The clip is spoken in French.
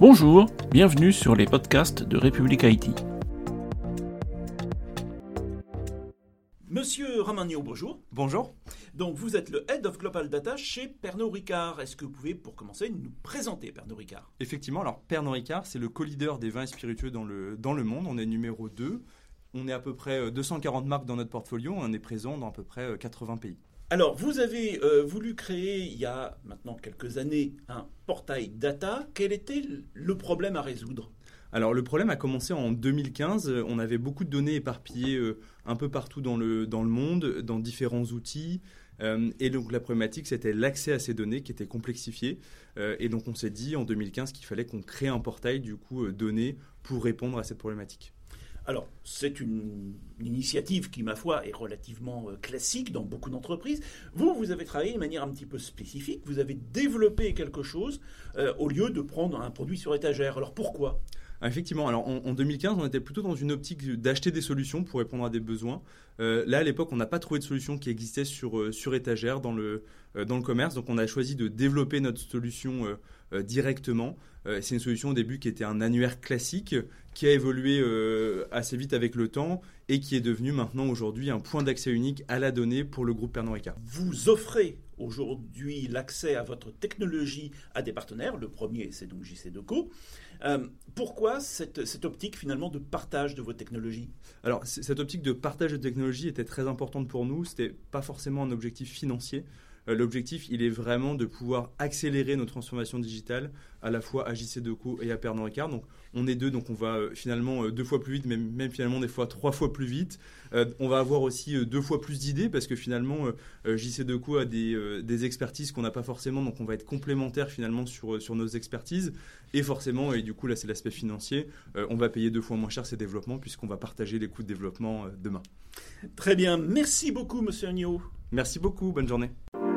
Bonjour, bienvenue sur les podcasts de République Haïti. Monsieur Ramagno, bonjour. Bonjour. Donc vous êtes le Head of Global Data chez Pernod Ricard. Est-ce que vous pouvez, pour commencer, nous présenter Pernod Ricard? Effectivement, alors Pernod Ricard, c'est le co-leader des vins et spiritueux dans le, dans le monde. On est numéro 2. On est à peu près 240 marques dans notre portfolio. On est présent dans à peu près 80 pays. Alors, vous avez euh, voulu créer, il y a maintenant quelques années, un portail data. Quel était le problème à résoudre? Alors le problème a commencé en 2015. On avait beaucoup de données éparpillées euh, un peu partout dans le, monde, dans différents outils. Euh, et donc la problématique, c'était l'accès à ces données qui était complexifié. et donc on s'est dit en 2015 qu'il fallait qu'on crée un portail du coup données pour répondre à cette problématique. Alors, c'est une, initiative qui, ma foi, est relativement euh, classique dans beaucoup d'entreprises. Vous, vous avez travaillé de manière un petit peu spécifique, vous avez développé quelque chose euh, au lieu de prendre un produit sur étagère. Alors pourquoi? Effectivement, alors en, 2015, on était plutôt dans une optique d'acheter des solutions pour répondre à des besoins. Euh, là, à l'époque, on n'a pas trouvé de solution qui existait sur, sur étagère dans le, dans le commerce, donc on a choisi de développer notre solution directement. C'est une solution au début qui était un annuaire classique, qui a évolué euh, assez vite avec le temps et qui est devenu maintenant aujourd'hui un point d'accès unique à la donnée pour le groupe Pernod Ricard. Vous offrez aujourd'hui l'accès à votre technologie à des partenaires. Le premier, c'est donc JC Deco. Euh, pourquoi cette, cette, optique finalement de partage de vos technologies? Alors, cette optique de partage de technologie était très importante pour nous. Ce n'était pas forcément un objectif financier. Euh, l'objectif, il est vraiment de pouvoir accélérer nos transformations digitales à la fois à JC Deco et à Pernod Ricard. Donc, on est deux, donc on va euh, finalement euh, deux fois plus vite, même, même finalement des fois trois fois plus vite. on va avoir aussi deux fois plus d'idées parce que finalement, JC Deco a des, des expertises qu'on n'a pas forcément, donc on va être complémentaire finalement sur, sur nos expertises. Et forcément, et du coup là c'est l'aspect financier, on va payer deux fois moins cher ces développements puisqu'on va partager les coûts de développement demain. Très bien, merci beaucoup Monsieur Agneau. Merci beaucoup, bonne journée.